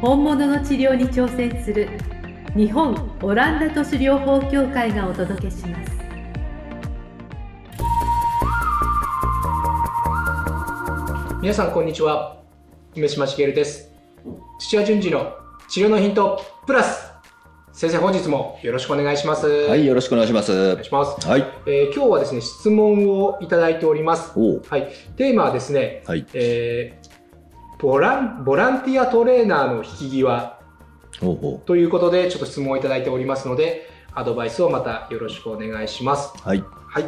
本物の治療に挑戦する日本オランダ都市療法協会がお届けします。皆さんこんにちは。梅島茂です。土屋順次の治療のヒントプラス。先生本日もよろしくお願いします。はい、よろしくお願いします。お願いします、はい。えー今日はですね質問をいただいております。はい。テーマはですね、はい。えーボランボランティアトレーナーの引き際ということでちょっと質問をいただいておりますのでアドバイスをまたよろしくお願いしますはい。はい、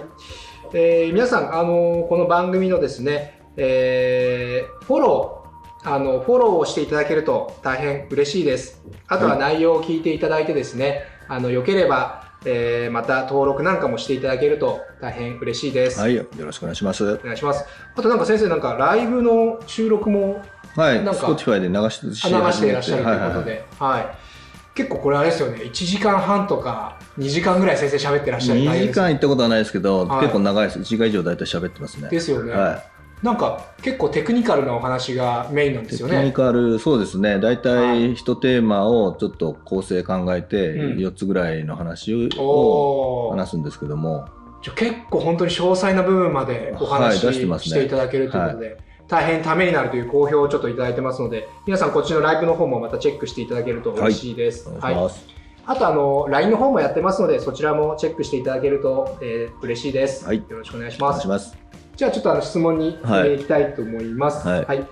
えー皆さん、あのーこの番組のですね、えーフォローあのフォローをしていただけると大変嬉しいです。あとは内容を聞いていただいてですね、あのよければ、えーまた登録なんかもしていただけると大変嬉しいです。はい。よろしくお願いします。お願いします。あとなんか先生なんかライブの収録もはい。なんか Spotify で流し流していらっしゃるということはいで、はい結構これあれですよね、1時間半とか2時間ぐらい先生喋ってらっしゃる2時間行ったことはないですけど、はい結構長いです。1時間以上大体喋ってますね。ですよね。はなんか結構テクニカルなお話がメインなんい。ですよねテクニ。カル、そうですね。大は体一テーマをちょっと構成考えて、うん4つぐらいの話を話すんですけども、じゃあ結構本当に詳細な部分までお話はいし,、出してますねていただけるということで、大変ためになるという好評をちょっといただいてますので、皆さんこっちのライブの方もまたチェックしていただけると嬉しいです。お願いします。あとあの LINE の方もやってますので、そちらもチェックしていただけると、えー嬉しいです、はいよろしくお願いしお願ます。いします。じゃあちょっとあの質問に、はいえーいきたいと思います。はい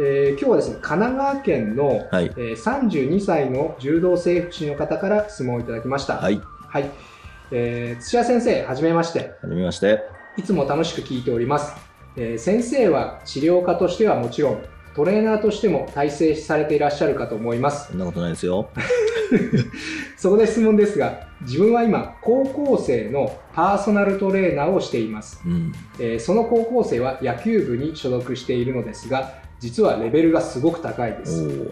えー今日はですね、神奈川県の、はい。えー32歳の柔道整復師の方から質問をいただきました。はい。はい。えー土屋先生、はじめまして。はじめまして。いつも楽しく聞いております。えー先生は治療家としてはもちろん、トレーナーとしても体制されていらっしゃるかと思います。そんなことないですよ。そこで質問ですが、自分は今、高校生のパーソナルトレーナーをしています。うん。えーその高校生は野球部に所属しているのですが、実はレベルがすごく高いでおす。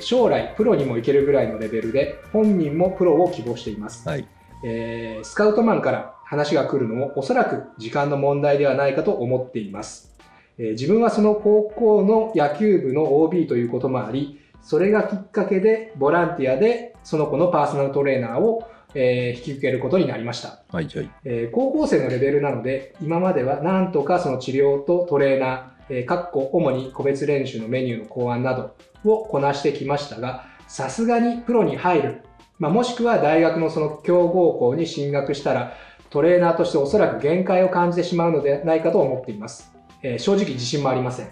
将来、プロにも行けるぐらいのレベルで、本人もプロを希望しています。はい。えースカウトマンから話が来るのもおそらく時間の問題ではないかと思っています。えー自分はその高校の野球部の OB ということもあり、それがきっかけでボランティアでその子のパーソナルトレーナーを、えー引き受けることになりました。はい。はい。えー高校生のレベルなので、今まではなんとかその治療とトレーナー、えーかっこ主に個別練習のメニューの考案などをこなしてきましたが、さすがにプロに入る、まあ、もしくは大学のその強豪校に進学したら、トレーナーとしておそらく限界を感じてしまうのではないかと思っています。えー正直自信もありません。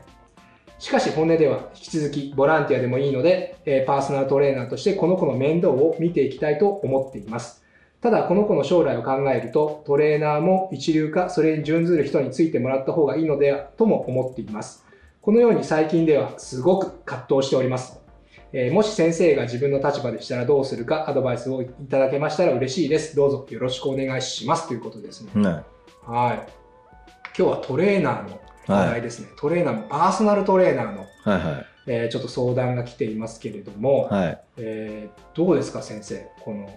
しかし本音では引き続きボランティアでもいいので、えーパーソナルトレーナーとしてこの子の面倒を見ていきたいと思っています。ただこの子の将来を考えるとトレーナーも一流かそれに準ずる人についてもらった方がいいのではとも思っています。このように最近ではすごく葛藤しております。えーもし先生が自分の立場でしたらどうするかアドバイスをいただけましたら嬉しいです。どうぞよろしくお願いしますということですね。ははい。今日はトレーナーの話はい題ですね。トレーナーのパーソナルトレーナーの、い。はい。はい。えーちょっと相談が来ていますけれども、はい。えーどうですか先生？この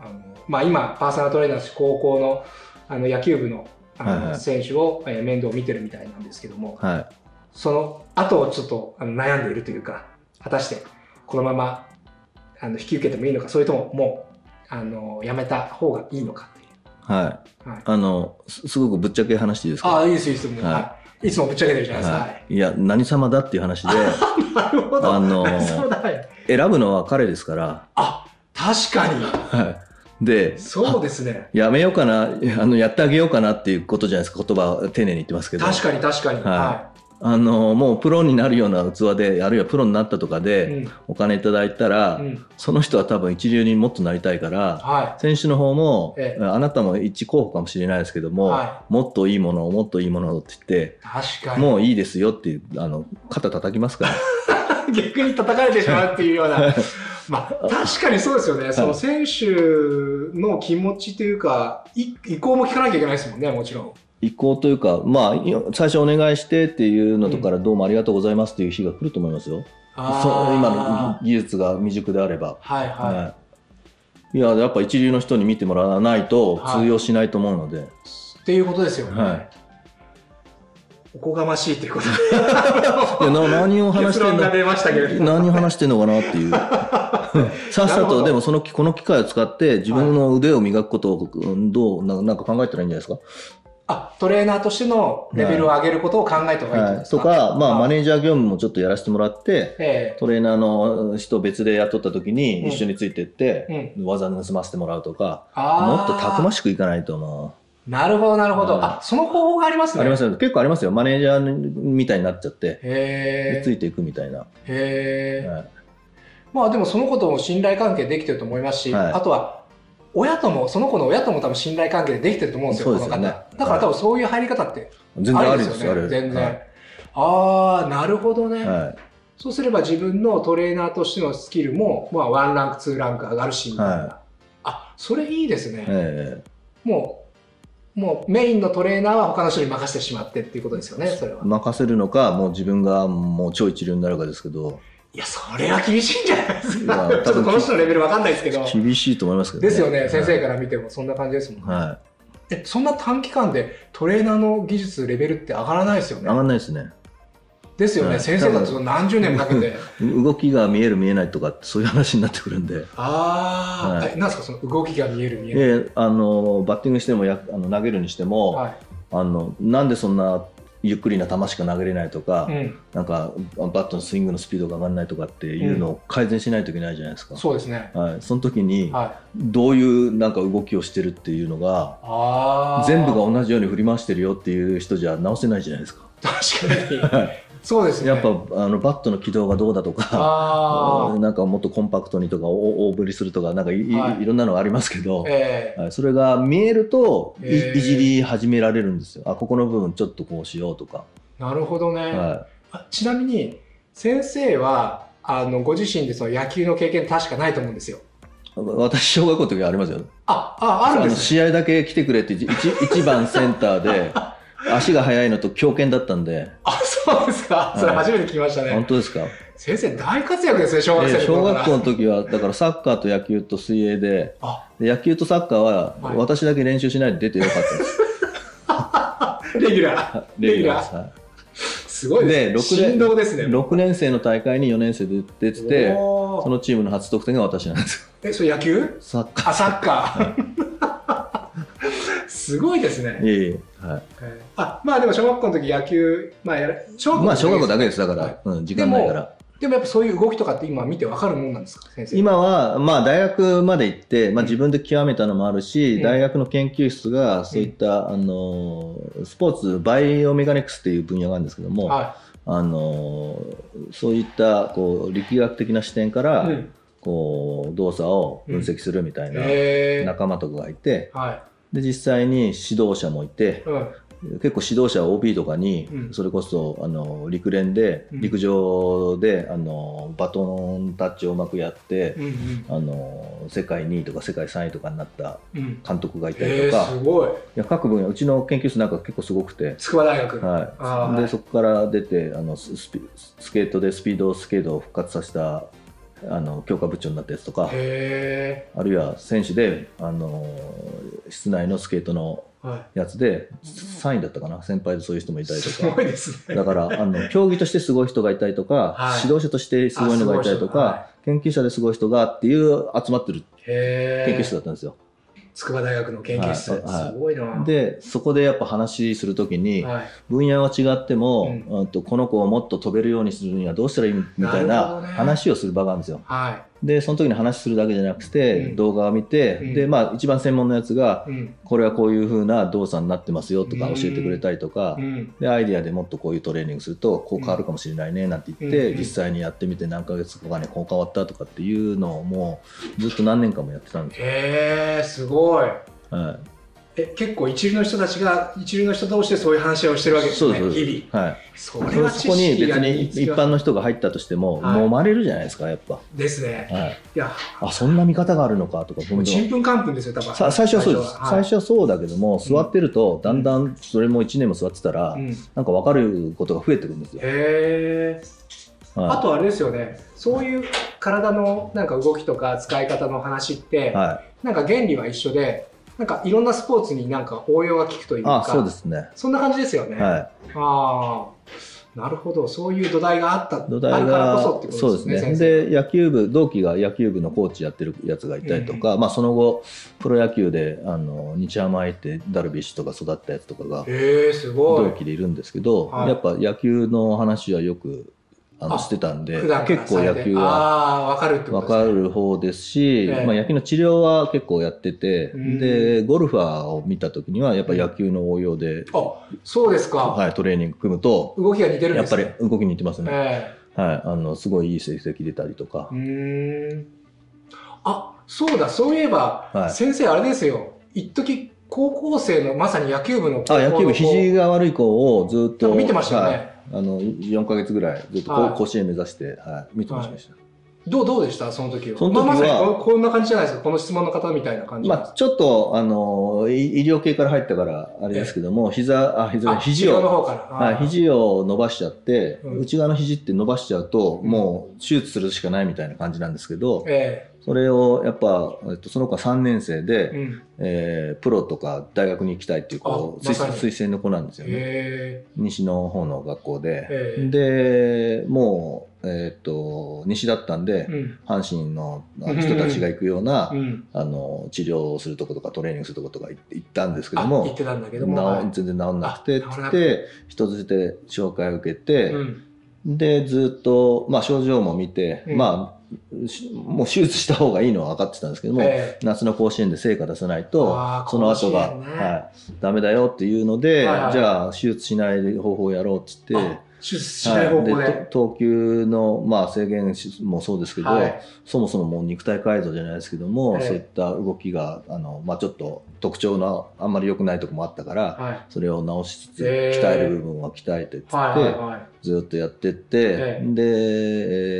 あの、まあ、今パーソナルトレーナーとして高校のあの野球部のあの、はいはい選手を、えー面倒を見てるみたいなんですけどもはい。その後をちょっとあの悩んでいるというか果たしてこのままあの引き受けてもいいのかそれとももうあのやめた方がいいのかっていう。はい。はい、あの、すすごくぶっちゃけ話していいですか？ああいいですいいですもう、はいはい、いつもぶっちゃけてるじゃないですか。はい、いや、何様だっていう話で、なるほど。あの。選ぶのは彼ですから、あ、確かに。はい。で、そうですね。やめようかな、あの、やってあげようかなっていうことじゃないですか、言葉は丁寧に言ってますけど。確かに確かに。はいはあの、もうプロになるような器で、あるいはプロになったとかい。で、うん。お金いただいたら、うん。その人は多分一流にもっとなりたいから、は選手の方も、ええあなたも一候補かもしれないですけども、はもっといいものをもっといいものをって言ってい。確かに。もういいですよっていうあの肩叩きますから 逆に叩かれてしまうっていうような。まあ、確かにそうですよね。その選手の気持ちというか、い意向も聞かなきゃいけないですもんね、もちろん。意向というか、まあ、い最初お願いしてっていうのとから、どうもありがとうございますっていう日が来ると思いますよ。そう今の技術が未熟であれば。はいはい。はい、いや、やっぱ一流の人に見てもらわないと通用しないと思うので。っていうことですよね。はいおこがましいっていうことで。いやな何を話してんの？何を話してんのかなっていう。さっさと、でもその、この機会を使って自分の腕を磨くことをうんどうな、なんか考えたらいいんじゃないですか？あ、トレーナーとしてのレベルを上げることを考えた方がいいはい、とか、まあ、マネーージャー業務もちょっとやらせてもらって、えトレーナーの人を別で雇った時にうん一緒についてって、えうん。技盗ませてもらうとか、あもっとたくまししくいかないと思なるほど、なるほど。はいあ、その方法がありますう。ね。ありますよ。結構ありますよ。マネージャーみたいになっちゃって。ついていくみたいな。へえ。はいまあでもその子とも信頼関係できてると思いますし、はいあとは、親とも、その子の親とも多分信頼関係でできてると思うんですよ、すよね方。だから多分そういう入り方って全然ありですよ、ありですよね。全然。はいああ、なるほどね。はい。そうすれば自分のトレーナーとしてのスキルも、まあ、ワンランク、ツーランク上がるし、みたいな。はあ、それいいですね。えもう、もうメインのトレーナーは他の人に任せてしまってっていうことですよね、それはえ。任せるのか、もう自分がもう超一流になるかですけど、いや、それは厳しいんじゃないですか。ちょっとこの人のレベルわかんないですけど。厳しいと思いますけどですよね、はい先生から見てもそんな感じですもんね。はえ、そんな短期間でトレーナーの技術、レベルって上がらないですよい。ね。上がんないですね。ですよね、はい先生だと何十年もかけて。動きが見える見えないとか、そういう話になってくるんで。ああ、はいえ、なんですか、その動きが見える見えない。で、あの、バッティングしてもや、あの投げるにしても、はい。あの、なんでそんなゆっくりな球しか投げれないとか、うん、なんか、バットのスイングのスピードが上がらないとかっていうのを改善しないといけないじゃないですか。そうですね。はい。その時に、はい。どういうなんか動きをしてるっていうのが、ああ。全部が同じように振り回してるよっていう人じゃ直せないじゃないですか。確かに。そうですね。やっぱあのバットの軌道がどうだとか、あ なんかもっとコンパクトにとかお大振りするとかなんかい,い、はいい、ろんなのがありますけどあ。、ええはい、それが見えるとい,、いじり始められるんですよ。あここの部分ちょっとこうしようとか。なるほどね。はあちなみに、先生は、あの、ご自身でその野球の経験確かないと思うんですよ。い、私小学校の時はありますよ。あ、あ、あるんのですね。試合だけ来てくれって一一番センターで 足が速いのと強肩だったんで、あ、そうですか。それ初めて聞きましたね。本当ですか？先生大活躍ですね、小学生の頃から。学校の時はだからサッカーと野球と水泳であ、で野球とサッカーははい私だけ練習しないで出てよかったです。レギュラー。レギュラー。はいすごいですね。でですね。6年生の大会に4年生で出てて、そのチームの初得点が私なんですよ。え、それ野球？サッカあ、サッカー。すごいですね。ー。いえいえ。はい。えーあ、まあでも小学校の時野球、まあやら、小まあ小学校だけです、だかはいら。うん、時間ないから。でもやっぱそういう動きとかって今見てわかるもんなんですか先生。今は、まあ大学まで行って、まあうん自分で極めたのもあるし、うん大学の研究室がそういった、あの、スポーツ、バイオメカニクスっていう分野があるんですけども、はあの、そういった、こう、力学的な視点かい。ら、うん。こう、動作を分析するみたいな仲間とかがいて、はで、実際に指導者もいてい。、うん。結構指導者 OB とかにう、んそれこそ、あの、陸連で、うん陸上で、あの、バトンタッチをうまくやって。あの、世界2位とか世界3位とかになったうん。監督がいたりえとか、ー、すごい。いや各分野、うちの研究室なんか結構すごくて、筑波大学。はい。で、そこから出て、あの、ススピスケートでスピードスケートを復活させた、あの、強化部長になったやつとか、へあるいは選手で、あの、室内のスケートのやつで、3位だったかな、先輩でそういう人もいい。たりとかすご。いですね。だから、あの、競技としてすごい人がいたりとか、はい指導者としてすごいのがいたりとか、あ研究者ですごい人がっていう集まってる。研究室だったんですよ。筑波大学の研究室。はいはいすごいな。で、そこでやっぱ話するときに、はい。分野は違っても、ううんとこの子をもっと飛べるようにするにはどうしたらいいみたいな話をする場があるんですよ。はで、その時に話するだけじゃなくて、うん動画を見て、うんで、まあ一番専門のやつがい。、うん。これはこういう風な動作になってますよとか教えてくれたりとか、うん。で、アイディアでもっとこういうトレーニングすると、こう変わるかもしれないね、なんて言って、うん実際にやってみて何ヶ月後かにこう変わったとかっていうのをもうずっと何年間もやってたんですよ。へー、すごい。はえ、結構一流の人たちが、一流の人同士でそういう話をしてるわけですね。そうです日々。はい。それはそこに別に一般の人が入ったとしても、はい揉まれるじゃないですか、やっぱ。ですね。はい。いや、あ、そんな見方があるのかとか、ちんぷんかんぷんですよ、多分。さ最初はそうです。はい最初はそうだけども、座ってると、だんだんそれも1年も座ってたら、うん、へなんか分かることが増えてくるんですよ。え。はいあとあれですよね、そういう体のなんか動きとか使い方の話って、はなんか原理は一緒で、なんかいろんなスポーツになんか応用が効くというい。か、あ、そうですね。そんな感じですよね。はああ、なるほど、そういう土台があった、い。土台あるからがこそってことそうでね。ですすね。で、野球部、同期が野球部のコーチやってるやつがいたりとか、まあその後、プロ野球で、あの、日ハム入ってダルビッシュとか育ったやつとかが、へえ、すごい。同期でいるんですけど、はいやっぱ野球の話はよくあのあしてたんで結構野球は分ですね。かる方ですし、ええまあ、野球の治療は結構やってて、うんでゴルファーを見た時にはやっぱ野球の応用で、あ、そうですか。はい、トレーニング組むと動きが似てるんやっぱ。り動きに似てますね、えはい、あのすごいいい成績出たりとか。あ、そうだ、そういえば、はい先生あれですよ。一時高校生のまさに野球部のあ野球部肘が悪い子をずっと見てましたよねはいあの4か月ぐらいずっと甲子園目指して、はい、見てました、どうどうでした？その時は。その時はまあ、まさにここんな感じじゃないですか。この質問の方みたいな感じ。まあ、ちょっとあの医医療系から入ったからあれですけども、膝あ膝あ肘を、治療の方から。はい、肘を伸ばしちゃって、うん内側の肘って伸ばしちゃうと、うんもう手術するしかないみたいな感じなんですけど、えそれをやっぱ、えっと、その子は3年生えで、うん。えープロとか大学に行きたいっていうこう推推薦の子なんですよね。へ西の方の学校で。えで、もう、えっと、西だったんでえ、うん。阪神の人たちが行くような、うん。あの治療をするとことかトレーニングするとことか行ったんですけどあ、も言ってたんだけども。全然治んなくてって人づてで紹介を受けて、うん。でずっと、まあ、症状も見て、うんまあしもう手術した方がいいのは分かってたんですけども、え夏の甲子園で成果出さないとその後が、ね。はい、ダメだよっていうので、はいはい。じゃあ手術しない方法をやろうって言ってしない方向はい投球の、まあ、制限もそうですけど、はい。そもそももう肉体改造じゃないですけども、ええそういった動きがあの、まあ、ちょっと特徴のあんまり良くないとこもあったから、はい。それを直しつつ、ええ鍛える部分は鍛えてっつって、はいはいはい。ずっとやってって、えで、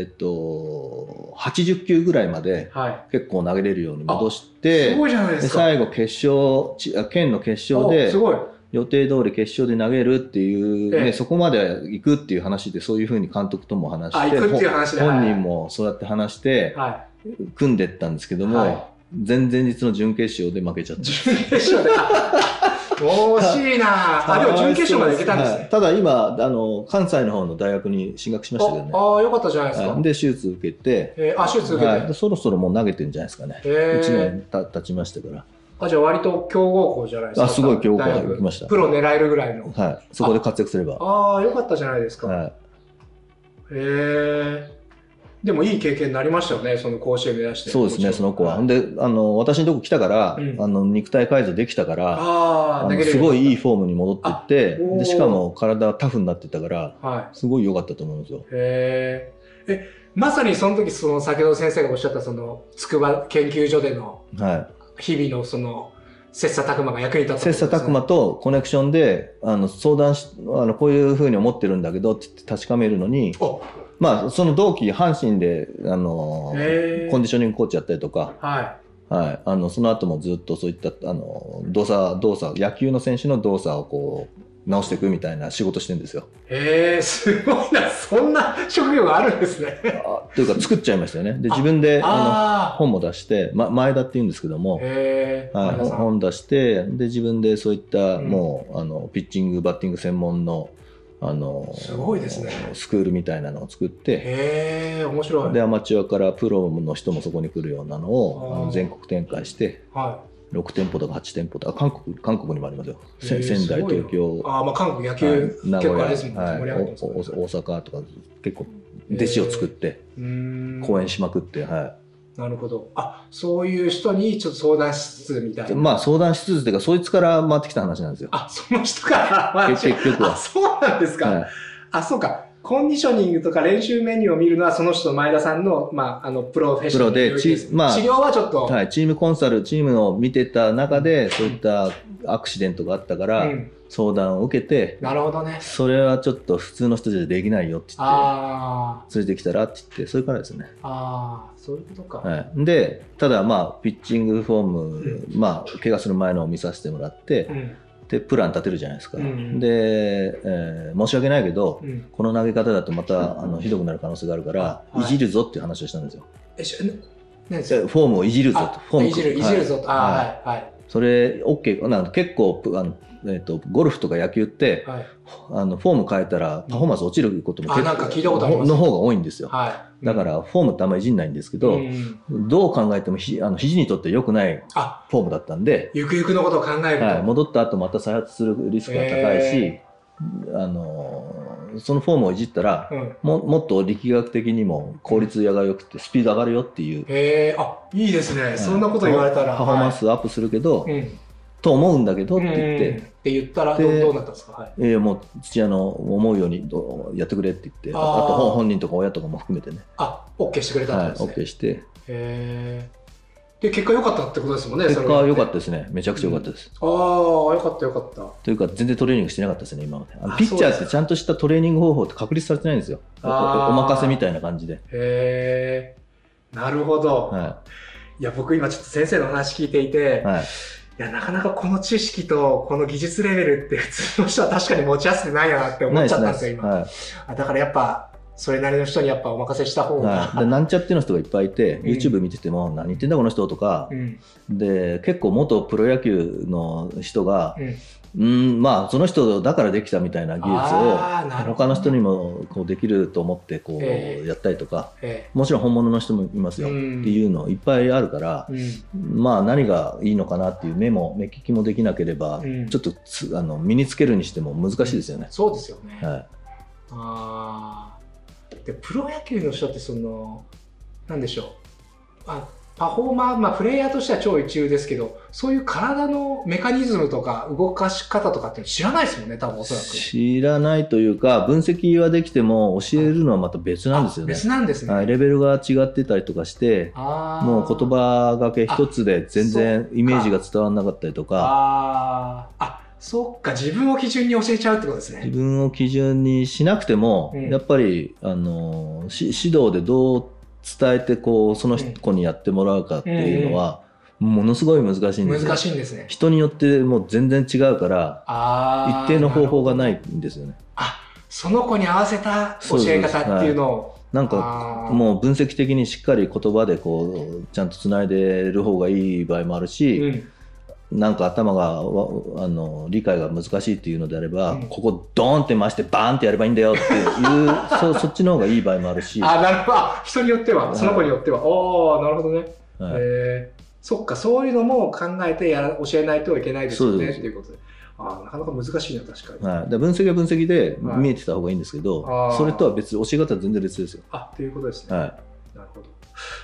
えーっと80球ぐらいまではい。結構投げれるように戻しすてごいじゃないでですか。最後決勝県の決勝でおすごい。予定通り決勝で投げるっていう、ねええそこまで行くっていう話でそういうふうに監督とも話あ、して。本人もそうやって話しては組んでったんですけども、は前々日の準決勝で負けちゃっい。た。惜しいな あ、でも準決勝まで行けたんですね。はいただ今あの関西の方の大学に進学しましたけどねああ、よかったじゃないですかはい。で手術受けて、えーあ、手術受けてはいで。そろそろもう投げてるんじゃないですかね、え1ー年た経ちましたから、あ、じゃあ割と強豪校じゃないですか。あすごい強豪校行きましたプロ狙えるぐらいの。はい、そこで活躍すれば、ああ、よかったじゃないですか。はい、へえ。でもいい経験になりましたよね、その甲子園目指して。そうですね、その子は。いであの私のとこ来たから、うんあの肉体改造できたから、すごいいいい。フォームに戻っていってでしかも体はタフになってたからはすごい良かったと思うんですよ。い。へえ。え、まさにその時、その先ほど先生がおっしゃった、その筑波研究所でのはい日々のその切磋琢磨が役に立ったって切磋琢磨とコネクションであの相談しあのこういうふうに思ってるんだけどって言って確かめるのに、お。まあ、その同期阪神であのコンディショニングコーチやったりとか、ははい、あのその後もずっとそういったあの動作動作野球の選手の動作をこう直していくみたいな仕事してるんですよ。い。へえ、すごいな。そんな職業があるんですね。あというか作っちゃいましたよね。で自分であのあ本も出して、ま、前田って言うんですけどあ。も、へえ。はい、本出してで自分でそういった、うんもうあのピッチングバッティング専門のあのすごいですねスクールみたいなのを作ってへえ、面白い。でアマチュアからプロの人もそこに来るようなのをあの全国展開しては6店舗とか8店舗とか韓国韓国にもありますよ、せへー仙台東京い。ああ、まあ韓国野はい球、名古屋。はい大阪とか結構弟子を作ってうーん講演しまくって、はなるほど。あ、そういう人にちょっと相談しつつみたいい、な。まあ相談しつつっていうかそいつから回ってきた話なんですよ。あ、その人から、まあ結局はあ、そうなんですか。はいあ、そうか。コンディショニングとか練習メニューを見るのはその人前田さんの、まあ、あの、プロフェッショナルで領域すちまあ治療はちょっと、はい、チームコンサル、チームを見てた中で、そういったアクシデントがあったから、うん相談を受けて、なるほどね。それはちょっと普通の人じゃできないよって言って、あ連れてきたらって言って、それからですね。あ、ああ、そういうことか。はい、で、ただまあ、ピッチングフォーム、まあ、怪我する前のを見させてもらって、うん。で、プラン立てるじゃないですか。うんで、えー申し訳ないけど、うん。この投げ方だとまたあのひどくなる可能性があるから、はいい、じるぞっていう話をしたんですよ。え、し、フォームをいじるぞと。あフォームいじる、いじるぞと。ああ、ははいい、はい。それ、OK。なんか結構あの、えっとゴルフとか野球ってはい。あのフォーム変えたらパフォーマンス落ちることもあなんか聞いたことありますの方が多いんですよ。はい。だからフォームってあんまりいじんないんですけど、うんどう考えてもひあの肘にとって良くないあ、フォームだったんで、ゆくゆくのことを考えると。はい、戻った後また再発するリスクが高いし、へあのそのフォームをいじったら、うん。ももっと力学的にも効率が良くてスピード上がるよっていう、へえ、あ、いいですね。そんなこと言われたら。パフォーマンスアップするけど、はい。うん。と思うんだけどって言っうんて、って言ったら、どうなったんですか？はい。えーもう土屋の思うようにどうやってくれって言ってあと本本人とか親とかも含めてね、あ、OK してくれたはい、んですね。OK してへえ。で、結果良かったってことですもんね。結果は良かったた。ですねめちゃくちゃ良かったです、ああ、良かった良かった。というか全然トレーニングしてなかったですね今まであのあピッチャーってちゃんとしたトレーニング方法って確立されてないんですよおあーお任せみたいな感じで、へえ。なるほど。はいや、僕今ちょっと先生の話聞いていて、いはい、いや、なかなかこの知識とこの技術レベルって普通の人は確かに持ち合わせてないよなって思っちゃったんですよ、今。はいあだからやっぱ、それなりの人にやっぱお任せした方が。はい、でなんちゃっての人がいっぱいいて、うん YouTube 見てても何言ってんだこの人とかう、ん。で結構元プロ野球の人がうん。うんまあその人だからできたみたいな技術を他の人にもこうできると思ってこええうやったりとか、えもちろん本物の人もいますよ、うんっていうのいっぱいあるからえ。、うん。まあ何がいいのかなっていう目も目利きもできなければ、うんちょっとつあの身につけるにしても難しいですよね。そうですよね。はいあーでプロ野球の人ってそのなんでしょう。あパフォーマー、まあ、プレイヤーとしては超一流ですけどそういう体のメカニズムとか動かし方とかって知らないですもんね多分おそらく。知らないというか分析はできても教えるのはまた別なんですよあね。別なんですね、はい、レベルが違ってたりとかしてもう言葉がけ一つで全然イメージが伝わらなかったりとか。あー。あそっか自分を基準に教えちゃうってことです自ね分を基準にしなくても、うん。やっぱりあのし指導でどう伝えてこうその子にやってもらうかっていうのは、ものすごい難しいんですよ。難しいんですね。人によってもう全然違うから一定の方法がなるいんですよね。あその子に合わせた教え方っていうのを。なんかもう分析的にしっかり言葉でこうちゃんとつないでる方がいい場合もあるし、うんなんか頭がわあの理解が難しいっていうのであれば、うんここドーンって回してバーンってやればいいんだよっていう そそっちの方がいい場合もあるし、あ、なるほど。あ人によっては、その子によっては。おー、なるほどね。はいえーそっか、そういうのも考えてやら教えないといけないですよね、っていうことで。あーなかなか難しいな、確かに。はい、で分析は分析ではい見えてた方がいいんですけど、あーそれとは別教え方は全然別ですよ。あ、っていうことですね。はなるほど。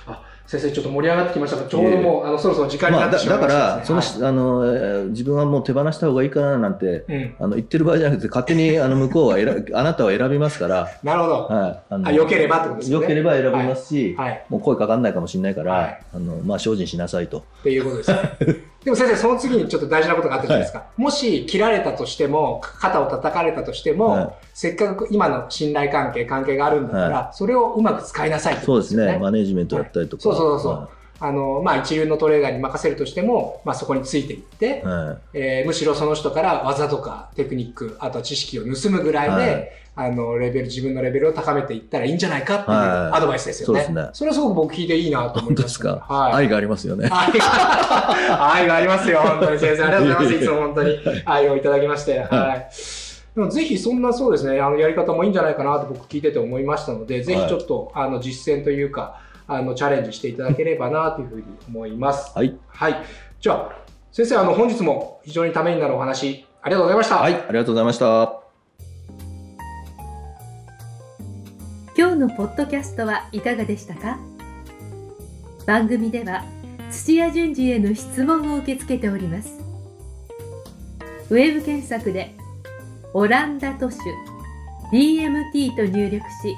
あ、先生、ちょっと盛り上がってきましたが、ちょうどもう、あの、そろそろ時い間になまあ、だってしまいだかましたですね、らその、あのえー自分はもう手放した方がいいかななんてはいうん。あの言ってる場合じゃなくて勝手に あの向こうは選あなたは選びますから、なるほど。はい、あのあ良ければってことですね良ければ選びますし、はい。もう声かかんないかもしれないから、はいあのまあ、精進しなさいと。っていうことですね。でも先生、その次にちょっと大事なことがあったじゃないですか。もし切られたとしても、肩を叩かれたとしても、はいせっかく今の信頼関係、関係があるんだから、それをうまく使いなさいってそうですね。ね、マネジメントだったりとか。そうそうそうはあの、まあ、一流のトレーナーに任せるとしても、まあ、そこについていってい、はえーむしろその人から技とかテクニック、あとは知識を盗むぐらいで、はいあの、レベル、自分のレベルを高めていったらいいんじゃないかっていうはいアドバイスですよね。そうですねそれはすごく僕聞いていいなとい、思いますね、か、はい。愛がありますよね。愛 が愛がありますよ、本当に先生。ありがとうございます。いつも本当に愛をいただきまして。はい。でもぜひそんなそうですね、あのやり方もいいんじゃないかなと僕聞いてて思いましたので、ぜひちょっと、あの実践というか、あのチャレンジしていただければなというふうに思います。はい、はい。じゃあ、先生、あの本日も非常にためになるお話、ありがとうございました。はい、ありがとうございました。今日のポッドキャストはいかがでしたか？番組では土屋順次への質問を受け付けておりますウェブ検索で「オランダ都市。DMT と入力し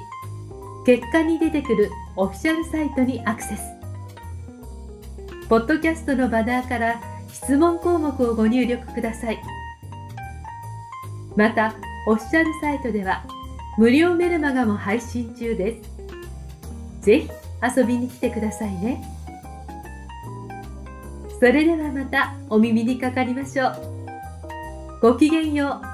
結果に出てくるオフィシャルサイトにアクセス。ポッドキャストのバナーから質問項目をご入力ください。またオフィシャルサイトでは無料メルマガも配信中です。ぜひ遊びに来てくださいね。それではまたお耳にかかりましょう。ごきげんよう。